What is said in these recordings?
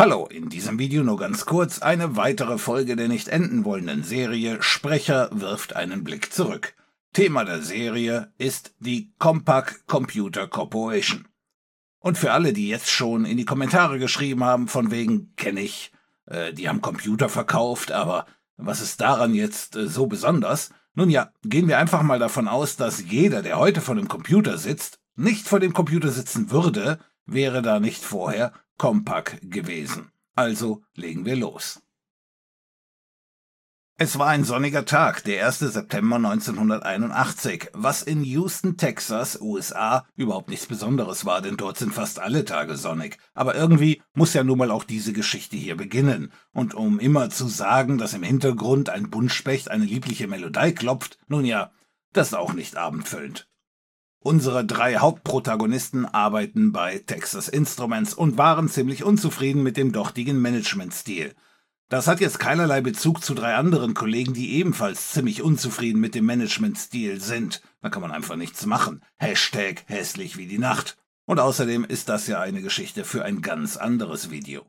Hallo, in diesem Video nur ganz kurz eine weitere Folge der nicht enden wollenden Serie Sprecher wirft einen Blick zurück. Thema der Serie ist die Compaq Computer Corporation. Und für alle, die jetzt schon in die Kommentare geschrieben haben, von wegen kenne ich, äh, die haben Computer verkauft, aber was ist daran jetzt äh, so besonders? Nun ja, gehen wir einfach mal davon aus, dass jeder, der heute vor dem Computer sitzt, nicht vor dem Computer sitzen würde, wäre da nicht vorher Compaq gewesen. Also legen wir los. Es war ein sonniger Tag, der 1. September 1981, was in Houston, Texas, USA überhaupt nichts Besonderes war, denn dort sind fast alle Tage sonnig. Aber irgendwie muss ja nun mal auch diese Geschichte hier beginnen. Und um immer zu sagen, dass im Hintergrund ein Buntspecht eine liebliche Melodie klopft, nun ja, das ist auch nicht abendfüllend. Unsere drei Hauptprotagonisten arbeiten bei Texas Instruments und waren ziemlich unzufrieden mit dem dortigen Managementstil. Das hat jetzt keinerlei Bezug zu drei anderen Kollegen, die ebenfalls ziemlich unzufrieden mit dem Managementstil sind. Da kann man einfach nichts machen. Hashtag hässlich wie die Nacht. Und außerdem ist das ja eine Geschichte für ein ganz anderes Video.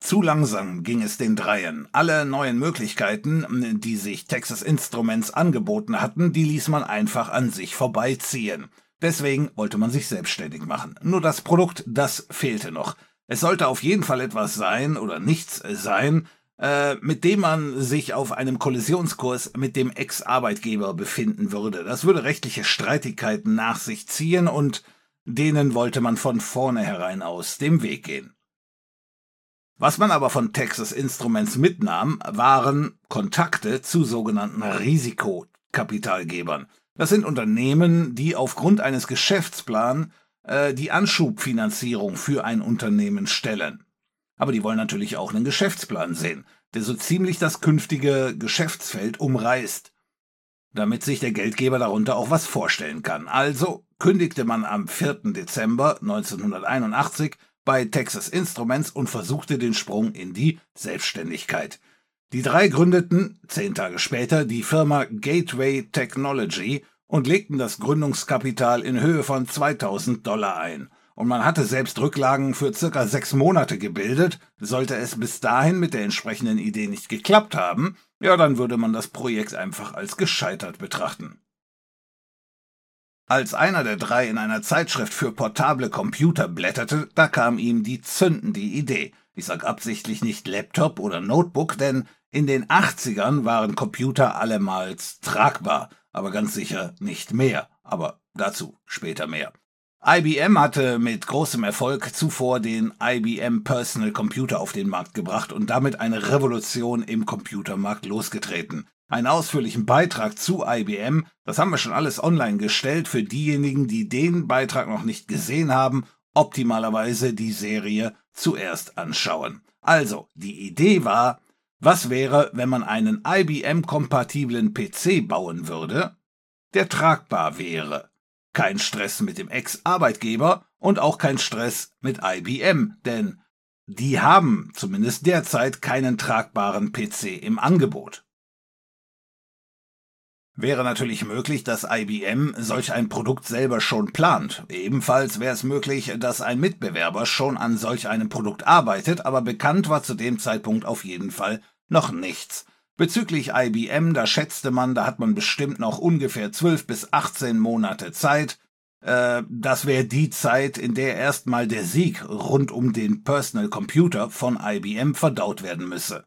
Zu langsam ging es den Dreien. Alle neuen Möglichkeiten, die sich Texas Instruments angeboten hatten, die ließ man einfach an sich vorbeiziehen. Deswegen wollte man sich selbstständig machen. Nur das Produkt, das fehlte noch. Es sollte auf jeden Fall etwas sein oder nichts sein, äh, mit dem man sich auf einem Kollisionskurs mit dem Ex-Arbeitgeber befinden würde. Das würde rechtliche Streitigkeiten nach sich ziehen und denen wollte man von vornherein aus dem Weg gehen. Was man aber von Texas Instruments mitnahm, waren Kontakte zu sogenannten Risikokapitalgebern. Das sind Unternehmen, die aufgrund eines Geschäftsplans äh, die Anschubfinanzierung für ein Unternehmen stellen. Aber die wollen natürlich auch einen Geschäftsplan sehen, der so ziemlich das künftige Geschäftsfeld umreißt, damit sich der Geldgeber darunter auch was vorstellen kann. Also kündigte man am 4. Dezember 1981 bei Texas Instruments und versuchte den Sprung in die Selbstständigkeit. Die drei gründeten zehn Tage später die Firma Gateway Technology und legten das Gründungskapital in Höhe von 2000 Dollar ein. Und man hatte selbst Rücklagen für circa sechs Monate gebildet. Sollte es bis dahin mit der entsprechenden Idee nicht geklappt haben, ja, dann würde man das Projekt einfach als gescheitert betrachten. Als einer der drei in einer Zeitschrift für portable Computer blätterte, da kam ihm die zündende Idee. Ich sag absichtlich nicht Laptop oder Notebook, denn in den 80ern waren Computer allemals tragbar, aber ganz sicher nicht mehr. Aber dazu später mehr. IBM hatte mit großem Erfolg zuvor den IBM Personal Computer auf den Markt gebracht und damit eine Revolution im Computermarkt losgetreten einen ausführlichen Beitrag zu IBM. Das haben wir schon alles online gestellt für diejenigen, die den Beitrag noch nicht gesehen haben, optimalerweise die Serie zuerst anschauen. Also, die Idee war, was wäre, wenn man einen IBM-kompatiblen PC bauen würde, der tragbar wäre. Kein Stress mit dem Ex-Arbeitgeber und auch kein Stress mit IBM, denn die haben zumindest derzeit keinen tragbaren PC im Angebot. Wäre natürlich möglich, dass IBM solch ein Produkt selber schon plant. Ebenfalls wäre es möglich, dass ein Mitbewerber schon an solch einem Produkt arbeitet, aber bekannt war zu dem Zeitpunkt auf jeden Fall noch nichts. Bezüglich IBM, da schätzte man, da hat man bestimmt noch ungefähr 12 bis 18 Monate Zeit. Äh, das wäre die Zeit, in der erstmal der Sieg rund um den Personal Computer von IBM verdaut werden müsse.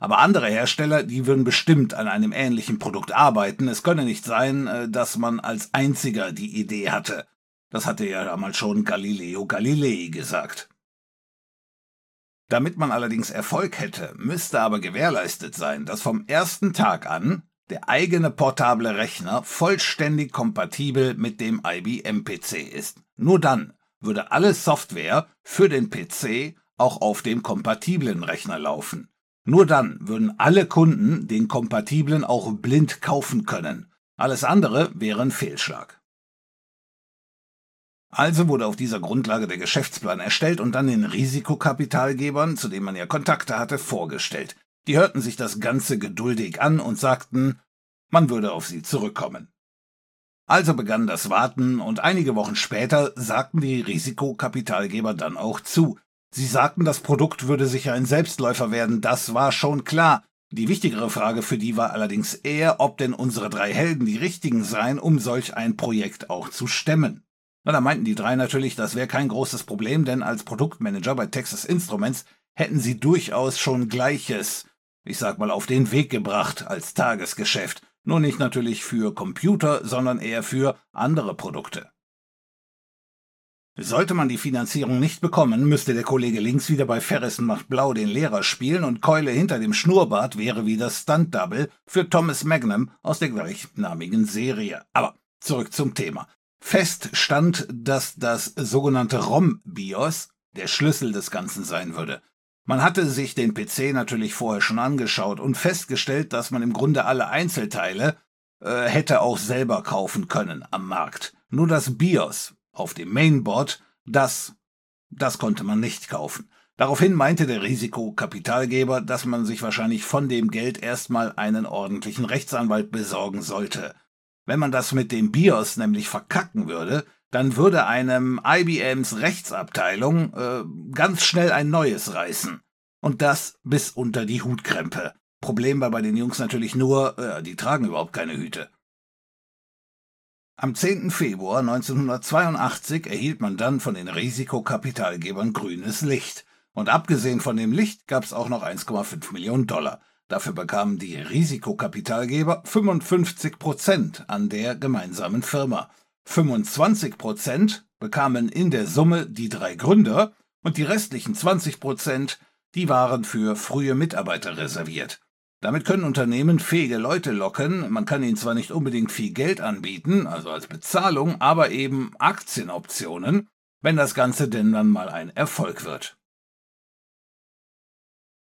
Aber andere Hersteller, die würden bestimmt an einem ähnlichen Produkt arbeiten. Es könne nicht sein, äh, dass man als einziger die Idee hatte. Das hatte ja damals schon Galileo Galilei gesagt. Damit man allerdings Erfolg hätte, müsste aber gewährleistet sein, dass vom ersten Tag an der eigene portable Rechner vollständig kompatibel mit dem IBM-PC ist. Nur dann würde alle Software für den PC auch auf dem kompatiblen Rechner laufen. Nur dann würden alle Kunden den kompatiblen auch blind kaufen können. Alles andere wäre ein Fehlschlag. Also wurde auf dieser Grundlage der Geschäftsplan erstellt und dann den Risikokapitalgebern, zu denen man ja Kontakte hatte, vorgestellt. Die hörten sich das Ganze geduldig an und sagten, man würde auf sie zurückkommen. Also begann das Warten und einige Wochen später sagten die Risikokapitalgeber dann auch zu. Sie sagten, das Produkt würde sicher ein Selbstläufer werden, das war schon klar. Die wichtigere Frage für die war allerdings eher, ob denn unsere drei Helden die richtigen seien, um solch ein Projekt auch zu stemmen. Na, da meinten die drei natürlich, das wäre kein großes Problem, denn als Produktmanager bei Texas Instruments hätten sie durchaus schon Gleiches, ich sag mal, auf den Weg gebracht als Tagesgeschäft. Nur nicht natürlich für Computer, sondern eher für andere Produkte. Sollte man die Finanzierung nicht bekommen, müsste der Kollege links wieder bei Ferris macht Blau den Lehrer spielen und Keule hinter dem Schnurrbart wäre wieder Stunt-Double für Thomas Magnum aus der gleichnamigen Serie. Aber zurück zum Thema. Fest stand, dass das sogenannte ROM-BIOS der Schlüssel des Ganzen sein würde. Man hatte sich den PC natürlich vorher schon angeschaut und festgestellt, dass man im Grunde alle Einzelteile äh, hätte auch selber kaufen können am Markt. Nur das BIOS auf dem Mainboard, das, das konnte man nicht kaufen. Daraufhin meinte der Risikokapitalgeber, dass man sich wahrscheinlich von dem Geld erstmal einen ordentlichen Rechtsanwalt besorgen sollte. Wenn man das mit dem BIOS nämlich verkacken würde, dann würde einem IBMs Rechtsabteilung äh, ganz schnell ein neues reißen. Und das bis unter die Hutkrempe. Problem war bei den Jungs natürlich nur, äh, die tragen überhaupt keine Hüte. Am 10. Februar 1982 erhielt man dann von den Risikokapitalgebern grünes Licht. Und abgesehen von dem Licht gab es auch noch 1,5 Millionen Dollar. Dafür bekamen die Risikokapitalgeber 55 Prozent an der gemeinsamen Firma. 25 Prozent bekamen in der Summe die drei Gründer und die restlichen 20 Prozent, die waren für frühe Mitarbeiter reserviert. Damit können Unternehmen fähige Leute locken, man kann ihnen zwar nicht unbedingt viel Geld anbieten, also als Bezahlung, aber eben Aktienoptionen, wenn das Ganze denn dann mal ein Erfolg wird.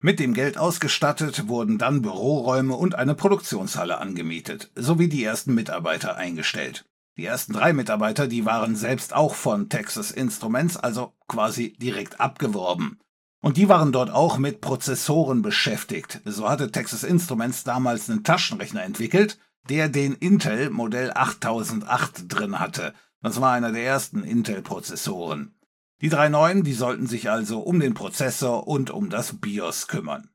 Mit dem Geld ausgestattet wurden dann Büroräume und eine Produktionshalle angemietet, sowie die ersten Mitarbeiter eingestellt. Die ersten drei Mitarbeiter, die waren selbst auch von Texas Instruments, also quasi direkt abgeworben. Und die waren dort auch mit Prozessoren beschäftigt. So hatte Texas Instruments damals einen Taschenrechner entwickelt, der den Intel Modell 8008 drin hatte. Das war einer der ersten Intel-Prozessoren. Die drei neuen, die sollten sich also um den Prozessor und um das BIOS kümmern.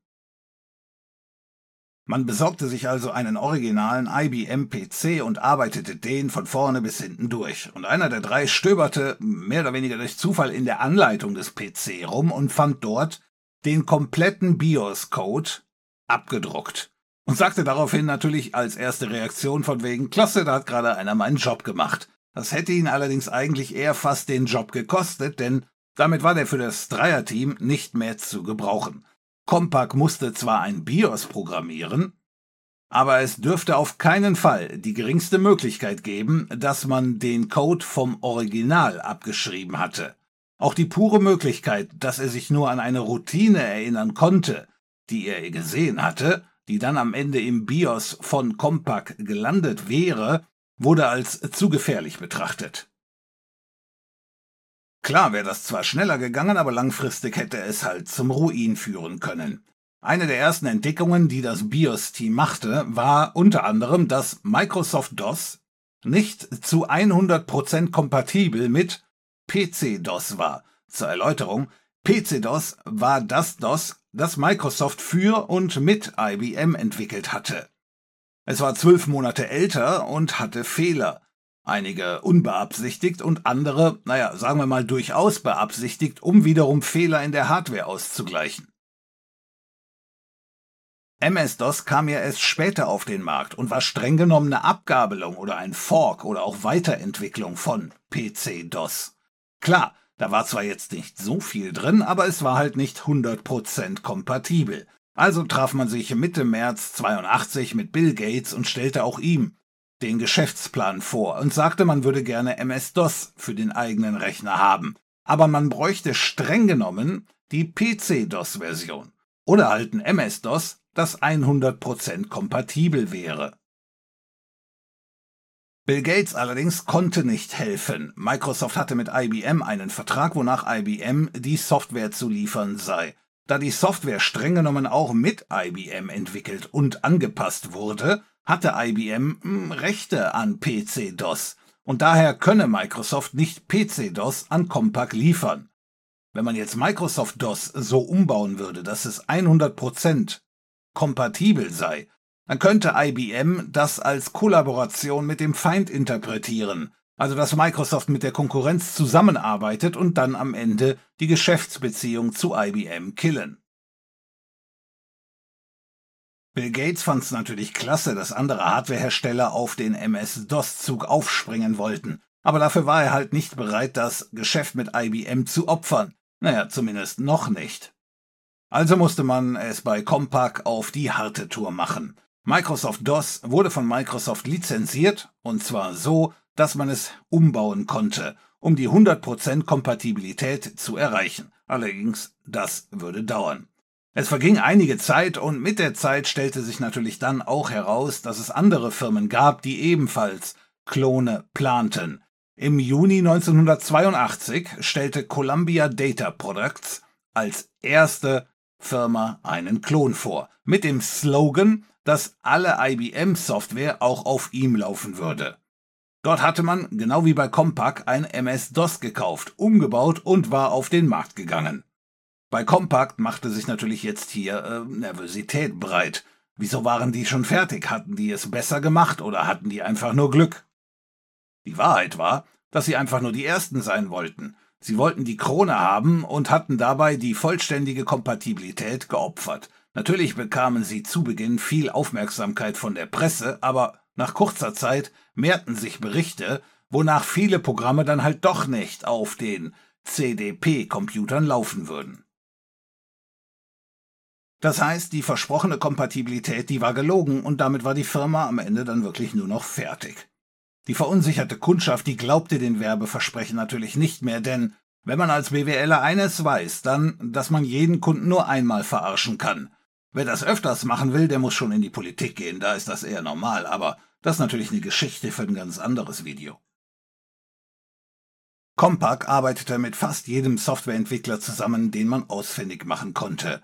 Man besorgte sich also einen originalen IBM PC und arbeitete den von vorne bis hinten durch. Und einer der drei stöberte mehr oder weniger durch Zufall in der Anleitung des PC rum und fand dort den kompletten BIOS-Code abgedruckt. Und sagte daraufhin natürlich als erste Reaktion von wegen, klasse, da hat gerade einer meinen Job gemacht. Das hätte ihn allerdings eigentlich eher fast den Job gekostet, denn damit war der für das Dreierteam nicht mehr zu gebrauchen. Compaq musste zwar ein BIOS programmieren, aber es dürfte auf keinen Fall die geringste Möglichkeit geben, dass man den Code vom Original abgeschrieben hatte. Auch die pure Möglichkeit, dass er sich nur an eine Routine erinnern konnte, die er gesehen hatte, die dann am Ende im BIOS von Compaq gelandet wäre, wurde als zu gefährlich betrachtet. Klar wäre das zwar schneller gegangen, aber langfristig hätte es halt zum Ruin führen können. Eine der ersten Entdeckungen, die das BIOS-Team machte, war unter anderem, dass Microsoft DOS nicht zu 100% kompatibel mit PC-DOS war. Zur Erläuterung, PC-DOS war das DOS, das Microsoft für und mit IBM entwickelt hatte. Es war zwölf Monate älter und hatte Fehler. Einige unbeabsichtigt und andere, naja, sagen wir mal durchaus beabsichtigt, um wiederum Fehler in der Hardware auszugleichen. MS-DOS kam ja erst später auf den Markt und war streng genommen eine Abgabelung oder ein Fork oder auch Weiterentwicklung von PC-DOS. Klar, da war zwar jetzt nicht so viel drin, aber es war halt nicht 100% kompatibel. Also traf man sich Mitte März 82 mit Bill Gates und stellte auch ihm den Geschäftsplan vor und sagte, man würde gerne MS-DOS für den eigenen Rechner haben. Aber man bräuchte streng genommen die PC-DOS-Version. Oder halt ein MS-DOS, das 100% kompatibel wäre. Bill Gates allerdings konnte nicht helfen. Microsoft hatte mit IBM einen Vertrag, wonach IBM die Software zu liefern sei. Da die Software streng genommen auch mit IBM entwickelt und angepasst wurde, hatte IBM hm, Rechte an PC-DOS. und daher könne Microsoft nicht PC-DOS an Compaq liefern. Wenn man jetzt Microsoft DOS so umbauen würde, dass es 100% kompatibel sei, dann könnte IBM das als Kollaboration mit dem Feind interpretieren, also dass Microsoft mit der Konkurrenz zusammenarbeitet und dann am Ende die Geschäftsbeziehung zu IBM killen. Bill Gates fand es natürlich klasse, dass andere Hardwarehersteller auf den MS-DOS-Zug aufspringen wollten, aber dafür war er halt nicht bereit, das Geschäft mit IBM zu opfern. Naja, zumindest noch nicht. Also musste man es bei Compaq auf die harte Tour machen. Microsoft DOS wurde von Microsoft lizenziert, und zwar so, dass man es umbauen konnte, um die 100% Kompatibilität zu erreichen. Allerdings, das würde dauern. Es verging einige Zeit und mit der Zeit stellte sich natürlich dann auch heraus, dass es andere Firmen gab, die ebenfalls Klone planten. Im Juni 1982 stellte Columbia Data Products als erste Firma einen Klon vor, mit dem Slogan, dass alle IBM-Software auch auf ihm laufen würde. Dort hatte man, genau wie bei Compaq, ein MS-DOS gekauft, umgebaut und war auf den Markt gegangen. Bei Compact machte sich natürlich jetzt hier äh, Nervosität breit. Wieso waren die schon fertig? Hatten die es besser gemacht oder hatten die einfach nur Glück? Die Wahrheit war, dass sie einfach nur die Ersten sein wollten. Sie wollten die Krone haben und hatten dabei die vollständige Kompatibilität geopfert. Natürlich bekamen sie zu Beginn viel Aufmerksamkeit von der Presse, aber nach kurzer Zeit mehrten sich Berichte, wonach viele Programme dann halt doch nicht auf den CDP-Computern laufen würden. Das heißt, die versprochene Kompatibilität, die war gelogen und damit war die Firma am Ende dann wirklich nur noch fertig. Die verunsicherte Kundschaft, die glaubte den Werbeversprechen natürlich nicht mehr, denn wenn man als BWLer eines weiß, dann, dass man jeden Kunden nur einmal verarschen kann. Wer das öfters machen will, der muss schon in die Politik gehen, da ist das eher normal, aber das ist natürlich eine Geschichte für ein ganz anderes Video. Compaq arbeitete mit fast jedem Softwareentwickler zusammen, den man ausfindig machen konnte.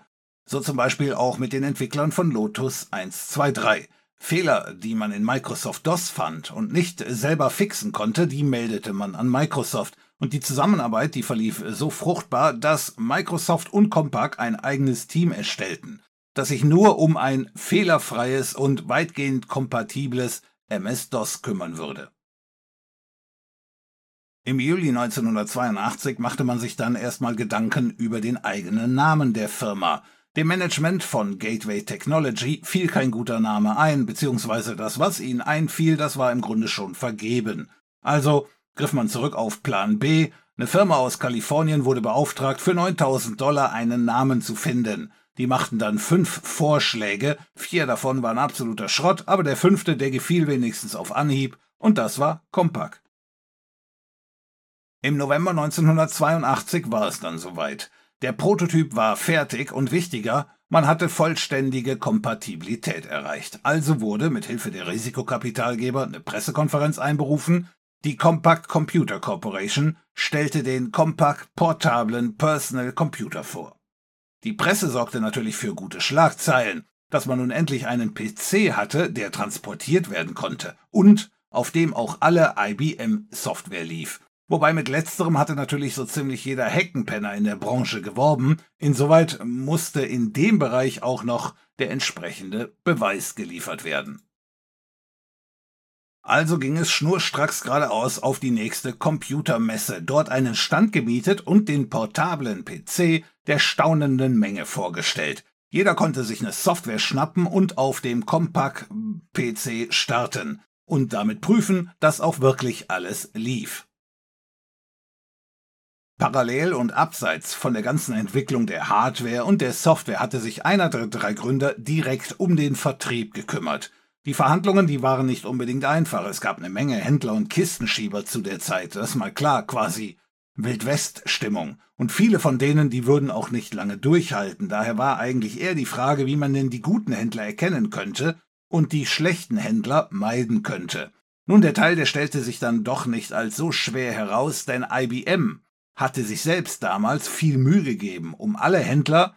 So zum Beispiel auch mit den Entwicklern von Lotus 123. Fehler, die man in Microsoft DOS fand und nicht selber fixen konnte, die meldete man an Microsoft. Und die Zusammenarbeit, die verlief so fruchtbar, dass Microsoft und Compaq ein eigenes Team erstellten, das sich nur um ein fehlerfreies und weitgehend kompatibles MS-DOS kümmern würde. Im Juli 1982 machte man sich dann erstmal Gedanken über den eigenen Namen der Firma – dem Management von Gateway Technology fiel kein guter Name ein, beziehungsweise das, was ihnen einfiel, das war im Grunde schon vergeben. Also griff man zurück auf Plan B. Eine Firma aus Kalifornien wurde beauftragt, für 9000 Dollar einen Namen zu finden. Die machten dann fünf Vorschläge, vier davon waren absoluter Schrott, aber der fünfte, der gefiel wenigstens auf Anhieb, und das war Compaq. Im November 1982 war es dann soweit. Der Prototyp war fertig und wichtiger, man hatte vollständige Kompatibilität erreicht. Also wurde mit Hilfe der Risikokapitalgeber eine Pressekonferenz einberufen. Die Compact Computer Corporation stellte den Compact portablen Personal Computer vor. Die Presse sorgte natürlich für gute Schlagzeilen, dass man nun endlich einen PC hatte, der transportiert werden konnte und auf dem auch alle IBM Software lief. Wobei mit letzterem hatte natürlich so ziemlich jeder Heckenpenner in der Branche geworben. Insoweit musste in dem Bereich auch noch der entsprechende Beweis geliefert werden. Also ging es schnurstracks geradeaus auf die nächste Computermesse, dort einen Stand gemietet und den portablen PC der staunenden Menge vorgestellt. Jeder konnte sich eine Software schnappen und auf dem Compaq-PC starten und damit prüfen, dass auch wirklich alles lief. Parallel und abseits von der ganzen Entwicklung der Hardware und der Software hatte sich einer der drei Gründer direkt um den Vertrieb gekümmert. Die Verhandlungen, die waren nicht unbedingt einfach. Es gab eine Menge Händler und Kistenschieber zu der Zeit. Das ist mal klar, quasi Wildwest-Stimmung. Und viele von denen, die würden auch nicht lange durchhalten. Daher war eigentlich eher die Frage, wie man denn die guten Händler erkennen könnte und die schlechten Händler meiden könnte. Nun, der Teil, der stellte sich dann doch nicht als so schwer heraus, denn IBM hatte sich selbst damals viel Mühe gegeben, um alle Händler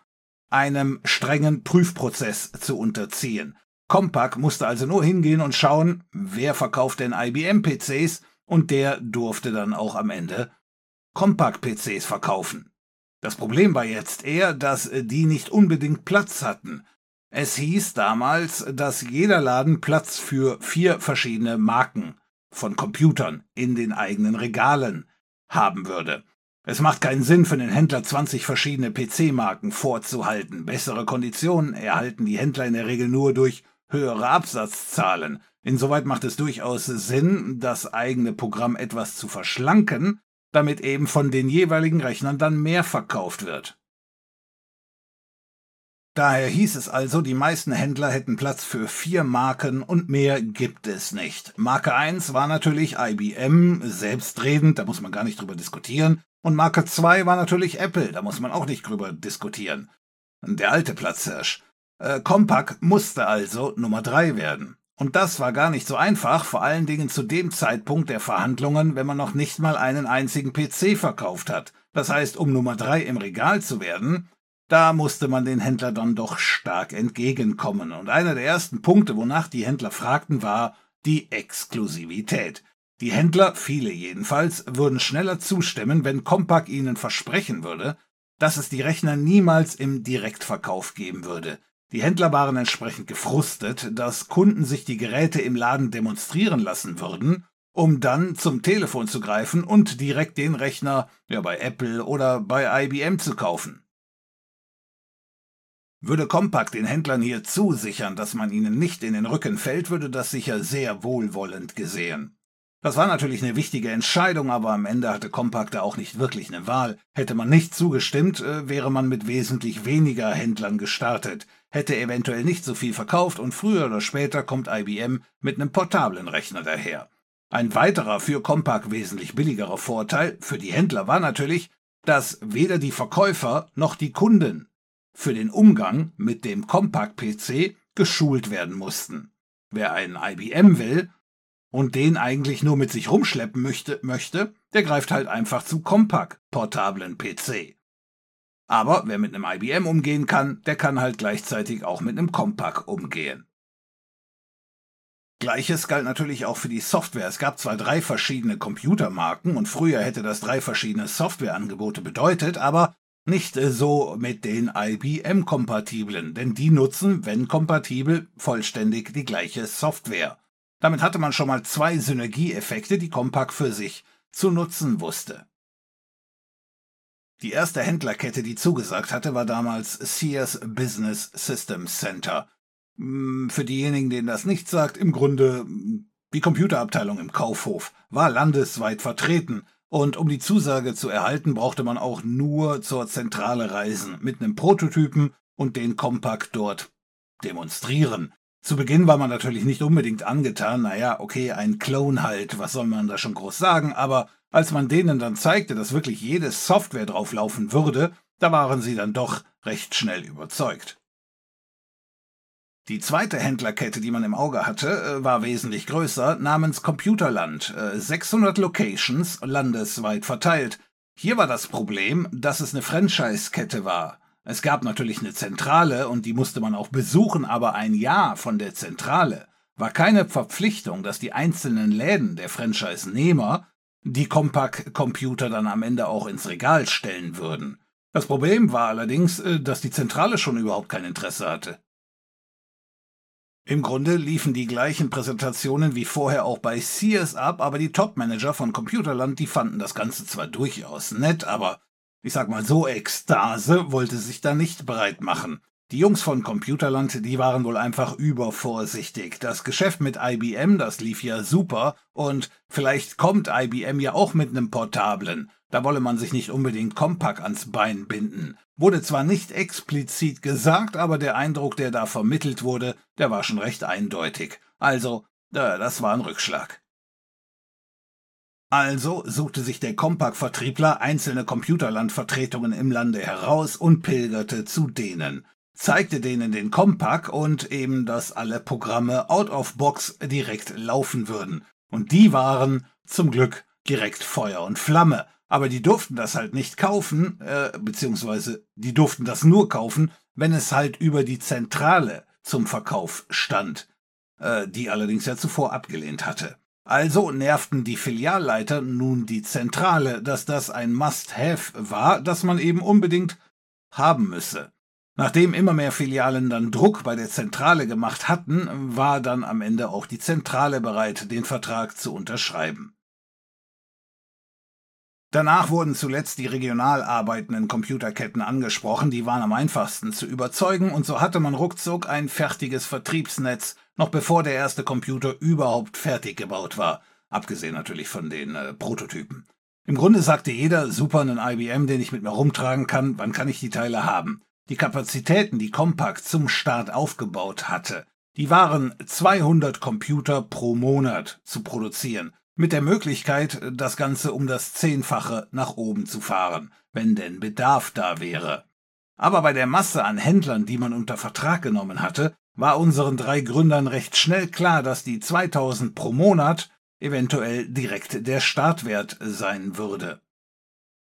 einem strengen Prüfprozess zu unterziehen. Compaq musste also nur hingehen und schauen, wer verkauft denn IBM-PCs und der durfte dann auch am Ende Compaq-PCs verkaufen. Das Problem war jetzt eher, dass die nicht unbedingt Platz hatten. Es hieß damals, dass jeder Laden Platz für vier verschiedene Marken von Computern in den eigenen Regalen haben würde. Es macht keinen Sinn für den Händler 20 verschiedene PC-Marken vorzuhalten. Bessere Konditionen erhalten die Händler in der Regel nur durch höhere Absatzzahlen. Insoweit macht es durchaus Sinn, das eigene Programm etwas zu verschlanken, damit eben von den jeweiligen Rechnern dann mehr verkauft wird. Daher hieß es also, die meisten Händler hätten Platz für vier Marken und mehr gibt es nicht. Marke 1 war natürlich IBM, selbstredend, da muss man gar nicht drüber diskutieren. Und Marke 2 war natürlich Apple, da muss man auch nicht drüber diskutieren. Der alte Platzhirsch. Äh, Compaq musste also Nummer 3 werden. Und das war gar nicht so einfach, vor allen Dingen zu dem Zeitpunkt der Verhandlungen, wenn man noch nicht mal einen einzigen PC verkauft hat. Das heißt, um Nummer 3 im Regal zu werden, da musste man den Händler dann doch stark entgegenkommen. Und einer der ersten Punkte, wonach die Händler fragten, war die Exklusivität. Die Händler, viele jedenfalls, würden schneller zustimmen, wenn Compaq ihnen versprechen würde, dass es die Rechner niemals im Direktverkauf geben würde. Die Händler waren entsprechend gefrustet, dass Kunden sich die Geräte im Laden demonstrieren lassen würden, um dann zum Telefon zu greifen und direkt den Rechner ja bei Apple oder bei IBM zu kaufen. Würde Compaq den Händlern hier zusichern, dass man ihnen nicht in den Rücken fällt, würde das sicher sehr wohlwollend gesehen. Das war natürlich eine wichtige Entscheidung, aber am Ende hatte Compaq da auch nicht wirklich eine Wahl. Hätte man nicht zugestimmt, äh, wäre man mit wesentlich weniger Händlern gestartet, hätte eventuell nicht so viel verkauft und früher oder später kommt IBM mit einem portablen Rechner daher. Ein weiterer für Compaq wesentlich billigerer Vorteil für die Händler war natürlich, dass weder die Verkäufer noch die Kunden für den Umgang mit dem Compaq-PC geschult werden mussten. Wer einen IBM will und den eigentlich nur mit sich rumschleppen möchte, möchte der greift halt einfach zu Compaq portablen PC. Aber wer mit einem IBM umgehen kann, der kann halt gleichzeitig auch mit einem Compaq umgehen. Gleiches galt natürlich auch für die Software. Es gab zwar drei verschiedene Computermarken und früher hätte das drei verschiedene Softwareangebote bedeutet, aber nicht so mit den IBM-kompatiblen, denn die nutzen, wenn kompatibel, vollständig die gleiche Software. Damit hatte man schon mal zwei Synergieeffekte, die Compaq für sich zu nutzen wusste. Die erste Händlerkette, die zugesagt hatte, war damals Sears Business System Center. Hm, für diejenigen, denen das nicht sagt, im Grunde die Computerabteilung im Kaufhof, war landesweit vertreten, und um die Zusage zu erhalten, brauchte man auch nur zur Zentrale reisen, mit einem Prototypen und den Kompakt dort demonstrieren. Zu Beginn war man natürlich nicht unbedingt angetan, naja, okay, ein Clone halt, was soll man da schon groß sagen, aber als man denen dann zeigte, dass wirklich jede Software drauflaufen würde, da waren sie dann doch recht schnell überzeugt. Die zweite Händlerkette, die man im Auge hatte, äh, war wesentlich größer, namens Computerland. 600 äh, Locations, landesweit verteilt. Hier war das Problem, dass es eine Franchise-Kette war. Es gab natürlich eine Zentrale und die musste man auch besuchen, aber ein Ja von der Zentrale war keine Verpflichtung, dass die einzelnen Läden der Franchise-Nehmer die Compaq-Computer dann am Ende auch ins Regal stellen würden. Das Problem war allerdings, äh, dass die Zentrale schon überhaupt kein Interesse hatte. Im Grunde liefen die gleichen Präsentationen wie vorher auch bei Sears ab, aber die Topmanager von Computerland, die fanden das Ganze zwar durchaus nett, aber ich sag mal so, Ekstase wollte sich da nicht breit machen. Die Jungs von Computerland, die waren wohl einfach übervorsichtig. Das Geschäft mit IBM, das lief ja super und vielleicht kommt IBM ja auch mit nem Portablen. Da wolle man sich nicht unbedingt Compaq ans Bein binden. Wurde zwar nicht explizit gesagt, aber der Eindruck, der da vermittelt wurde, der war schon recht eindeutig. Also, das war ein Rückschlag. Also suchte sich der Compaq-Vertriebler einzelne Computerlandvertretungen im Lande heraus und pilgerte zu denen, zeigte denen den Compaq und eben, dass alle Programme out of box direkt laufen würden. Und die waren, zum Glück, direkt Feuer und Flamme aber die durften das halt nicht kaufen, äh, beziehungsweise die durften das nur kaufen, wenn es halt über die Zentrale zum Verkauf stand, äh, die allerdings ja zuvor abgelehnt hatte. Also nervten die Filialleiter nun die Zentrale, dass das ein Must-Have war, das man eben unbedingt haben müsse. Nachdem immer mehr Filialen dann Druck bei der Zentrale gemacht hatten, war dann am Ende auch die Zentrale bereit, den Vertrag zu unterschreiben. Danach wurden zuletzt die regional arbeitenden Computerketten angesprochen, die waren am einfachsten zu überzeugen, und so hatte man ruckzuck ein fertiges Vertriebsnetz, noch bevor der erste Computer überhaupt fertig gebaut war, abgesehen natürlich von den äh, Prototypen. Im Grunde sagte jeder, super, einen IBM, den ich mit mir rumtragen kann, wann kann ich die Teile haben? Die Kapazitäten, die Compaq zum Start aufgebaut hatte, die waren 200 Computer pro Monat zu produzieren mit der Möglichkeit, das Ganze um das Zehnfache nach oben zu fahren, wenn denn Bedarf da wäre. Aber bei der Masse an Händlern, die man unter Vertrag genommen hatte, war unseren drei Gründern recht schnell klar, dass die 2000 pro Monat eventuell direkt der Startwert sein würde.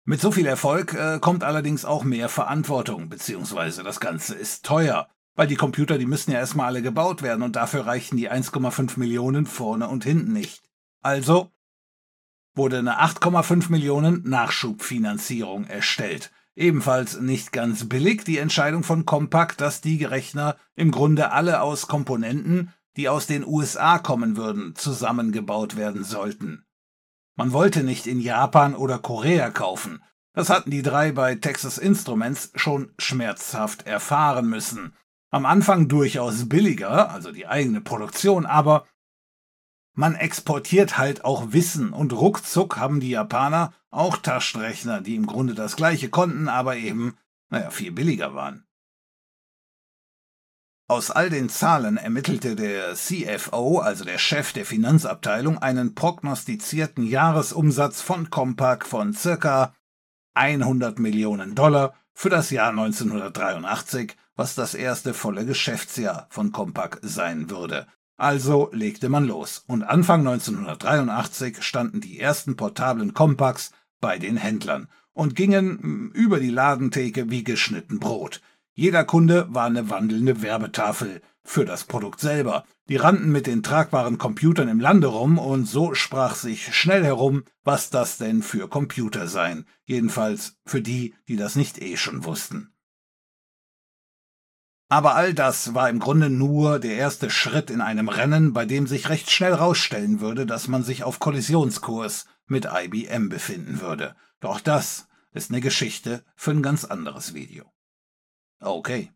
Mit so viel Erfolg äh, kommt allerdings auch mehr Verantwortung, beziehungsweise das Ganze ist teuer, weil die Computer, die müssen ja erstmal alle gebaut werden und dafür reichen die 1,5 Millionen vorne und hinten nicht. Also wurde eine 8,5 Millionen Nachschubfinanzierung erstellt. Ebenfalls nicht ganz billig die Entscheidung von Compaq, dass die Rechner im Grunde alle aus Komponenten, die aus den USA kommen würden, zusammengebaut werden sollten. Man wollte nicht in Japan oder Korea kaufen. Das hatten die drei bei Texas Instruments schon schmerzhaft erfahren müssen. Am Anfang durchaus billiger, also die eigene Produktion, aber man exportiert halt auch Wissen und ruckzuck haben die Japaner auch Taschenrechner, die im Grunde das gleiche konnten, aber eben, naja, viel billiger waren. Aus all den Zahlen ermittelte der CFO, also der Chef der Finanzabteilung, einen prognostizierten Jahresumsatz von Compaq von circa 100 Millionen Dollar für das Jahr 1983, was das erste volle Geschäftsjahr von Compaq sein würde. Also legte man los und Anfang 1983 standen die ersten portablen Compaqs bei den Händlern und gingen hm, über die Ladentheke wie geschnitten Brot. Jeder Kunde war eine wandelnde Werbetafel für das Produkt selber. Die rannten mit den tragbaren Computern im Lande rum und so sprach sich schnell herum, was das denn für Computer seien. Jedenfalls für die, die das nicht eh schon wussten. Aber all das war im Grunde nur der erste Schritt in einem Rennen, bei dem sich recht schnell rausstellen würde, dass man sich auf Kollisionskurs mit IBM befinden würde. Doch das ist eine Geschichte für ein ganz anderes Video. Okay.